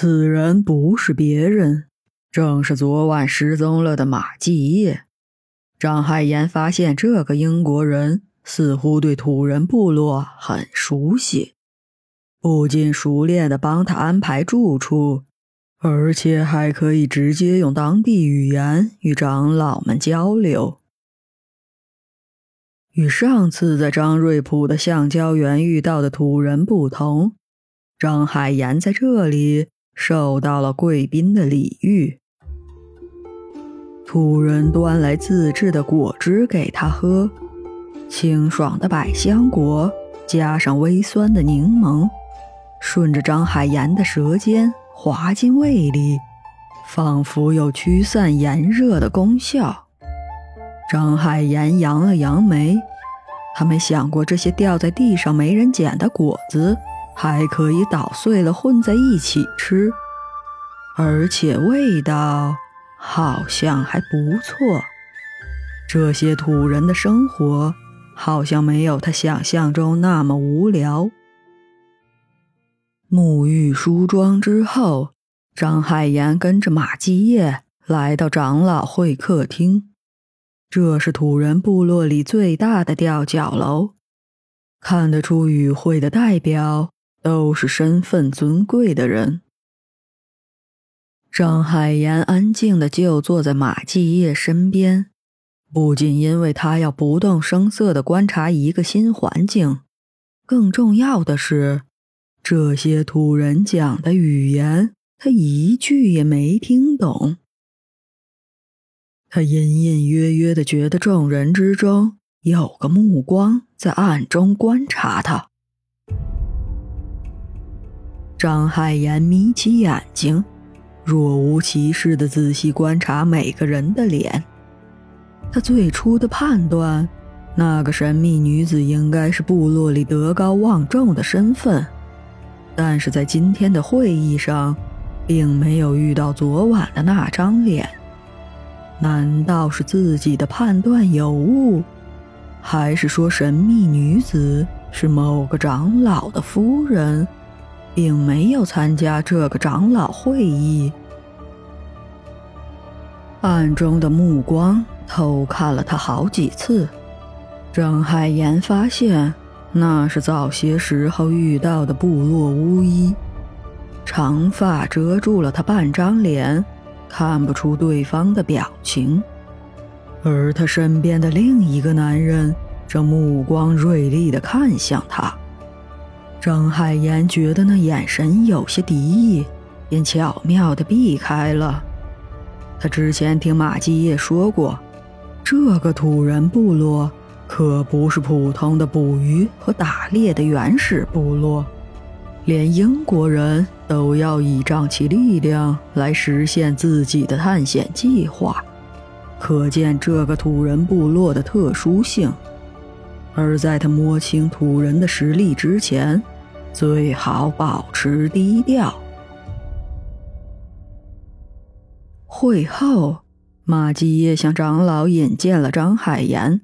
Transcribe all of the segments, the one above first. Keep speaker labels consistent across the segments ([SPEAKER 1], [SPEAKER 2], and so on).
[SPEAKER 1] 此人不是别人，正是昨晚失踪了的马继业。张海岩发现这个英国人似乎对土人部落很熟悉，不仅熟练的帮他安排住处，而且还可以直接用当地语言与长老们交流。与上次在张瑞普的橡胶园遇到的土人不同，张海岩在这里受到了贵宾的礼遇。仆人端来自制的果汁给他喝，清爽的百香果加上微酸的柠檬，顺着张海岩的舌尖滑进胃里，仿佛有驱散炎热的功效。张海岩扬了扬眉，他没想过这些掉在地上没人捡的果子还可以捣碎了混在一起吃，而且味道。好像还不错。这些土人的生活好像没有他想象中那么无聊。沐浴梳妆之后，张海岩跟着马继业来到长老会客厅。这是土人部落里最大的吊脚楼，看得出与会的代表都是身份尊贵的人。张海岩安静的就坐在马继业身边，不仅因为他要不动声色的观察一个新环境，更重要的是，这些土人讲的语言他一句也没听懂。他隐隐约约的觉得众人之中有个目光在暗中观察他。张海岩眯起眼睛。若无其事地仔细观察每个人的脸，他最初的判断，那个神秘女子应该是部落里德高望重的身份，但是在今天的会议上，并没有遇到昨晚的那张脸。难道是自己的判断有误，还是说神秘女子是某个长老的夫人？并没有参加这个长老会议，暗中的目光偷看了他好几次。张海岩发现，那是早些时候遇到的部落巫医，长发遮住了他半张脸，看不出对方的表情。而他身边的另一个男人正目光锐利地看向他。张海岩觉得那眼神有些敌意，便巧妙地避开了。他之前听马继业说过，这个土人部落可不是普通的捕鱼和打猎的原始部落，连英国人都要倚仗其力量来实现自己的探险计划，可见这个土人部落的特殊性。而在他摸清土人的实力之前，最好保持低调。会后，马继业向长老引荐了张海岩。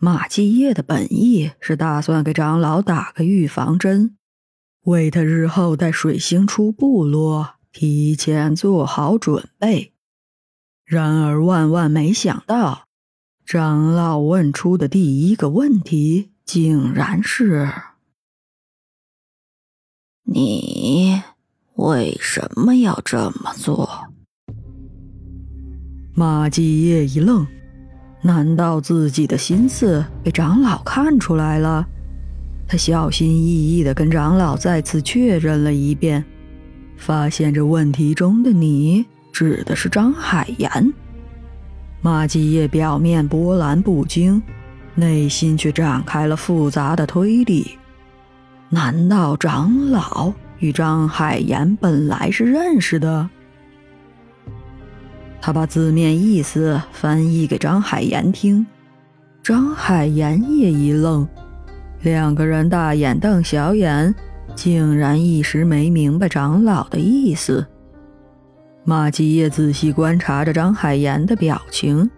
[SPEAKER 1] 马继业的本意是打算给长老打个预防针，为他日后带水星出部落提前做好准备。然而，万万没想到。长老问出的第一个问题，竟然是：“
[SPEAKER 2] 你为什么要这么做？”
[SPEAKER 1] 马继业一愣，难道自己的心思被长老看出来了？他小心翼翼的跟长老再次确认了一遍，发现这问题中的“你”指的是张海岩。马继业表面波澜不惊，内心却展开了复杂的推理。难道长老与张海岩本来是认识的？他把字面意思翻译给张海岩听，张海岩也一愣，两个人大眼瞪小眼，竟然一时没明白长老的意思。马继业仔细观察着张海岩的表情，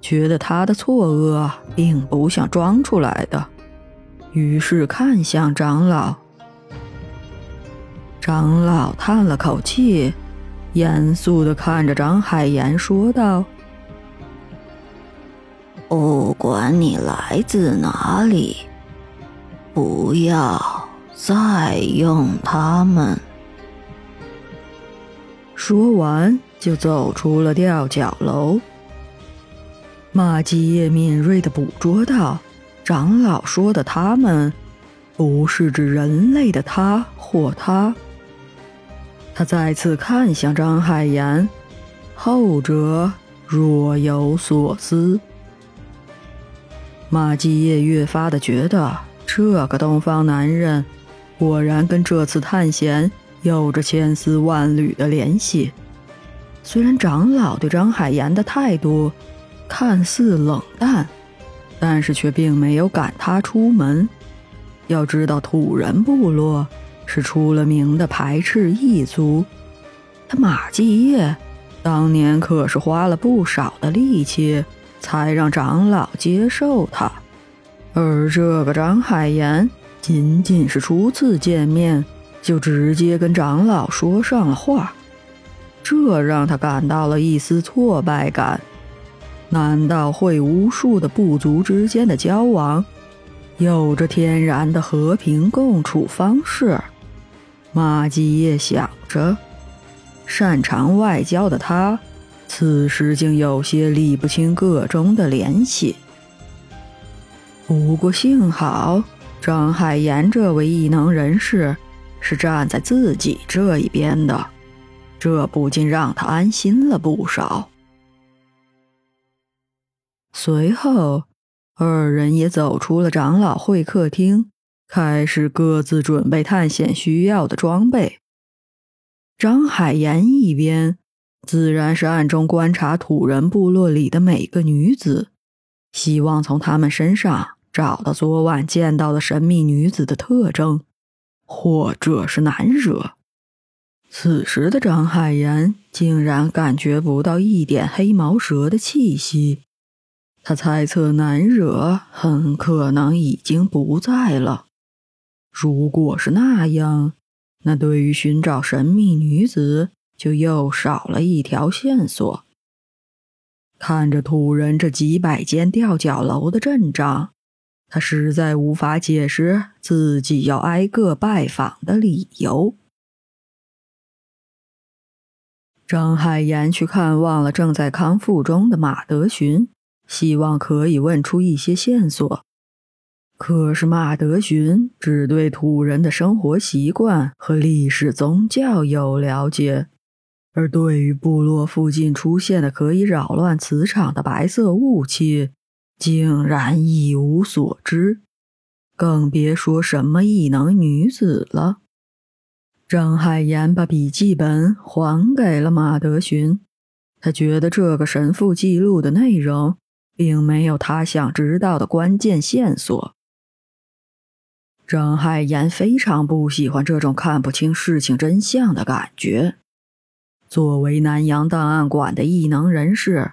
[SPEAKER 1] 觉得他的错愕并不像装出来的，于是看向长老。长老叹了口气，严肃地看着张海岩说道：“
[SPEAKER 2] 不管你来自哪里，不要再用他们。”
[SPEAKER 1] 说完，就走出了吊脚楼。马继业敏锐地捕捉到，长老说的“他们”，不是指人类的他或他。他再次看向张海岩，后者若有所思。马继业越发的觉得，这个东方男人果然跟这次探险有着千丝万缕的联系。虽然长老对张海岩的态度，看似冷淡，但是却并没有赶他出门。要知道，土人部落是出了名的排斥异族。他马继业当年可是花了不少的力气，才让长老接受他。而这个张海岩，仅仅是初次见面，就直接跟长老说上了话，这让他感到了一丝挫败感。难道会巫术的部族之间的交往，有着天然的和平共处方式？马继业想着，擅长外交的他，此时竟有些理不清个中的联系。不过幸好，张海岩这位异能人士是站在自己这一边的，这不禁让他安心了不少。随后，二人也走出了长老会客厅，开始各自准备探险需要的装备。张海岩一边自然是暗中观察土人部落里的每个女子，希望从她们身上找到昨晚见到的神秘女子的特征，或者是难惹。此时的张海岩竟然感觉不到一点黑毛蛇的气息。他猜测难惹很可能已经不在了。如果是那样，那对于寻找神秘女子就又少了一条线索。看着土人这几百间吊脚楼的阵仗，他实在无法解释自己要挨个拜访的理由。张海岩去看望了正在康复中的马德寻。希望可以问出一些线索，可是马德寻只对土人的生活习惯和历史宗教有了解，而对于部落附近出现的可以扰乱磁场的白色雾气，竟然一无所知，更别说什么异能女子了。张海岩把笔记本还给了马德寻，他觉得这个神父记录的内容。并没有他想知道的关键线索。张海岩非常不喜欢这种看不清事情真相的感觉。作为南洋档案馆的异能人士，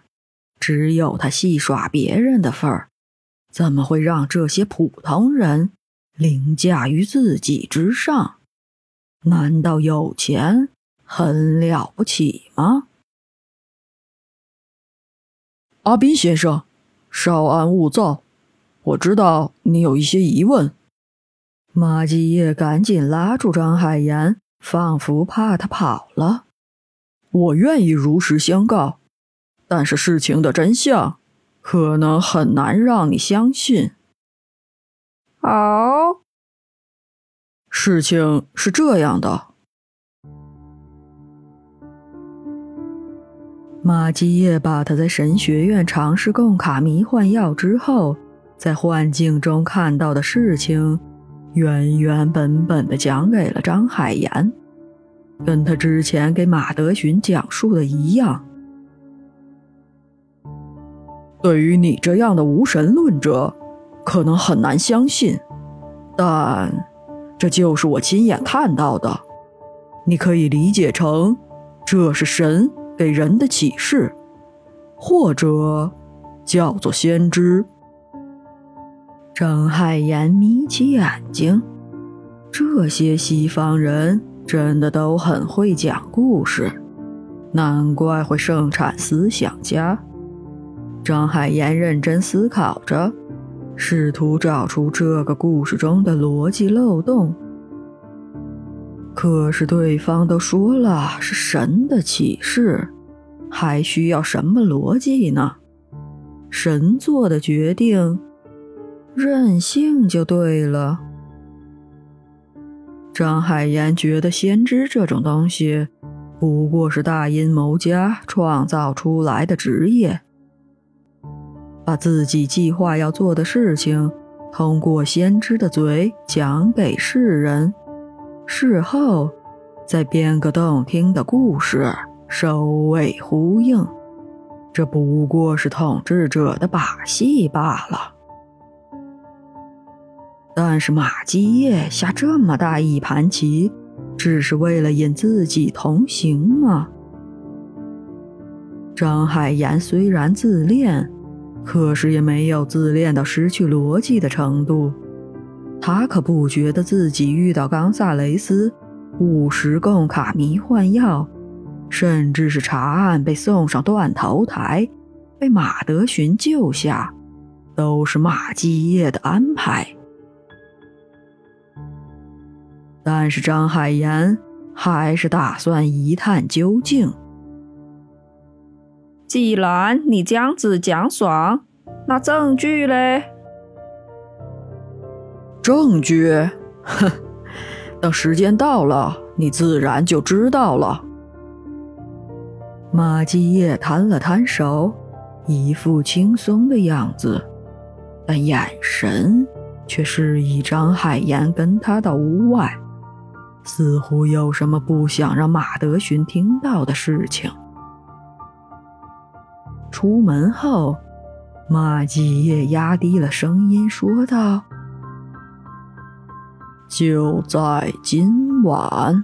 [SPEAKER 1] 只有他戏耍别人的份儿，怎么会让这些普通人凌驾于自己之上？难道有钱很了不起吗？
[SPEAKER 3] 阿斌先生。稍安勿躁，我知道你有一些疑问。
[SPEAKER 1] 马继业赶紧拉住张海岩，仿佛怕他跑了。
[SPEAKER 3] 我愿意如实相告，但是事情的真相可能很难让你相信。
[SPEAKER 1] 好，
[SPEAKER 3] 事情是这样的。
[SPEAKER 1] 马基业把他在神学院尝试贡卡迷幻药之后，在幻境中看到的事情，原原本本的讲给了张海岩，跟他之前给马德寻讲述的一样。
[SPEAKER 3] 对于你这样的无神论者，可能很难相信，但这就是我亲眼看到的。你可以理解成，这是神。给人的启示，或者叫做先知。
[SPEAKER 1] 张海岩眯起眼睛，这些西方人真的都很会讲故事，难怪会盛产思想家。张海岩认真思考着，试图找出这个故事中的逻辑漏洞。可是对方都说了是神的启示，还需要什么逻辑呢？神做的决定，任性就对了。张海岩觉得先知这种东西，不过是大阴谋家创造出来的职业，把自己计划要做的事情，通过先知的嘴讲给世人。事后，再编个动听的故事，首尾呼应。这不过是统治者的把戏罢了。但是马基业下这么大一盘棋，只是为了引自己同行吗？张海岩虽然自恋，可是也没有自恋到失去逻辑的程度。他可不觉得自己遇到冈萨雷斯误食贡卡迷幻药，甚至是查案被送上断头台，被马德寻救下，都是马基业的安排。但是张海岩还是打算一探究竟。
[SPEAKER 4] 既然你这样子讲爽，那证据嘞？
[SPEAKER 3] 证据，哼，等时间到了，你自然就知道了。
[SPEAKER 1] 马继业摊了摊手，一副轻松的样子，但眼神却示意张海岩跟他到屋外，似乎有什么不想让马德寻听到的事情。出门后，马继业压低了声音说道。就在今晚。